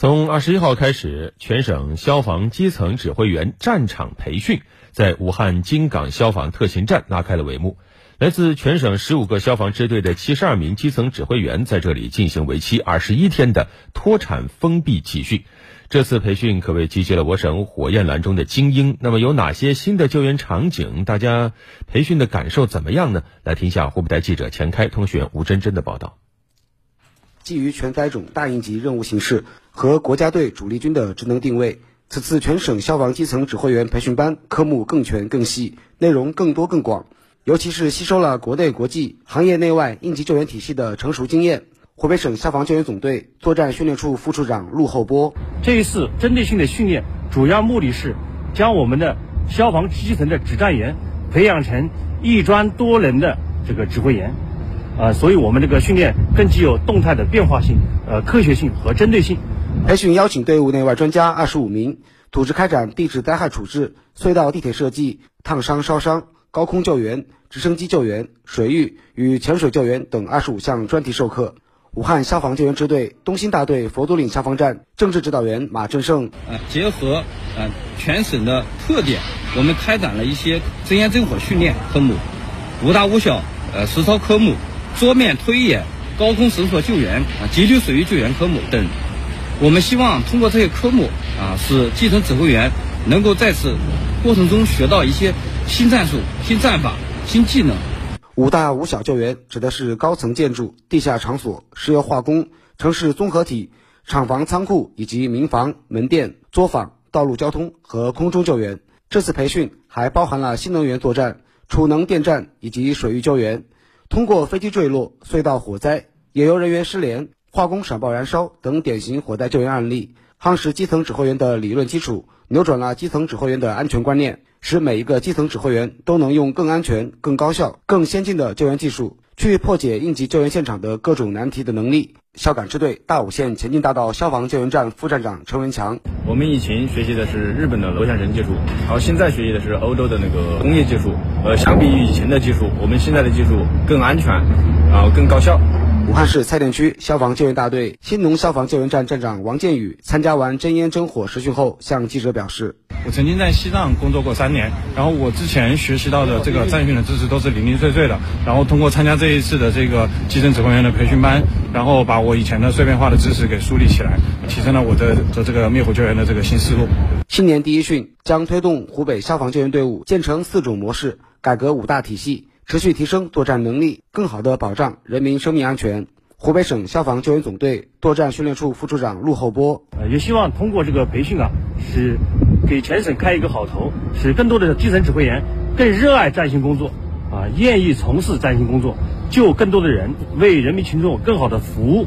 从二十一号开始，全省消防基层指挥员战场培训在武汉金港消防特勤站拉开了帷幕。来自全省十五个消防支队的七十二名基层指挥员在这里进行为期二十一天的脱产封闭集训。这次培训可谓集结了我省火焰蓝中的精英。那么有哪些新的救援场景？大家培训的感受怎么样呢？来听一下湖北台记者钱开通讯员吴真真的报道。基于全灾种大应急任务形式和国家队主力军的职能定位，此次全省消防基层指挥员培训班科目更全更细，内容更多更广。尤其是吸收了国内国际行业内外应急救援体系的成熟经验。湖北省消防救援总队作战训练处副处长陆厚波：这一次针对性的训练，主要目的是将我们的消防基层的指战员培养成一专多能的这个指挥员。呃，所以我们这个训练更具有动态的变化性、呃科学性和针对性。培训邀请队伍内外专家二十五名，组织开展地质灾害处置、隧道地铁设计、烫伤烧伤、高空救援、直升机救援、水域与潜水救援等二十五项专题授课。武汉消防救援支队东兴大队佛都岭消防站政治指导员马振胜：呃，结合呃全省的特点，我们开展了一些增烟增火训练科目，五大五小呃实操科目。桌面推演、高空绳索救援、啊急流水域救援科目等，我们希望通过这些科目啊，使基层指挥员能够在此过程中学到一些新战术、新战法、新技能。五大五小救援指的是高层建筑、地下场所、石油化工、城市综合体、厂房仓库以及民房、门店、作坊、道路交通和空中救援。这次培训还包含了新能源作战、储能电站以及水域救援。通过飞机坠落、隧道火灾、野游人员失联、化工闪爆燃烧等典型火灾救援案例，夯实基层指挥员的理论基础，扭转了基层指挥员的安全观念，使每一个基层指挥员都能用更安全、更高效、更先进的救援技术去破解应急救援现场的各种难题的能力。孝感支队大武县前进大道消防救援站副站长陈文强：我们以前学习的是日本的螺旋绳技术，然后现在学习的是欧洲的那个工业技术。呃，相比于以前的技术，我们现在的技术更安全，然后更高效。武汉市蔡甸区消防救援大队新农消防救援站站长王建宇参加完真烟真火实训后，向记者表示：“我曾经在西藏工作过三年，然后我之前学习到的这个战训的知识都是零零碎碎的，然后通过参加这一次的这个基层指挥员的培训班，然后把我以前的碎片化的知识给梳理起来，提升了我的和这个灭火救援的这个新思路。新年第一训将推动湖北消防救援队伍建成四种模式，改革五大体系。”持续提升作战能力，更好地保障人民生命安全。湖北省消防救援总队作战训练处副处长陆厚波，呃，也希望通过这个培训啊，使给全省开一个好头，使更多的基层指挥员更热爱战训工作，啊，愿意从事战训工作，救更多的人，为人民群众更好的服务。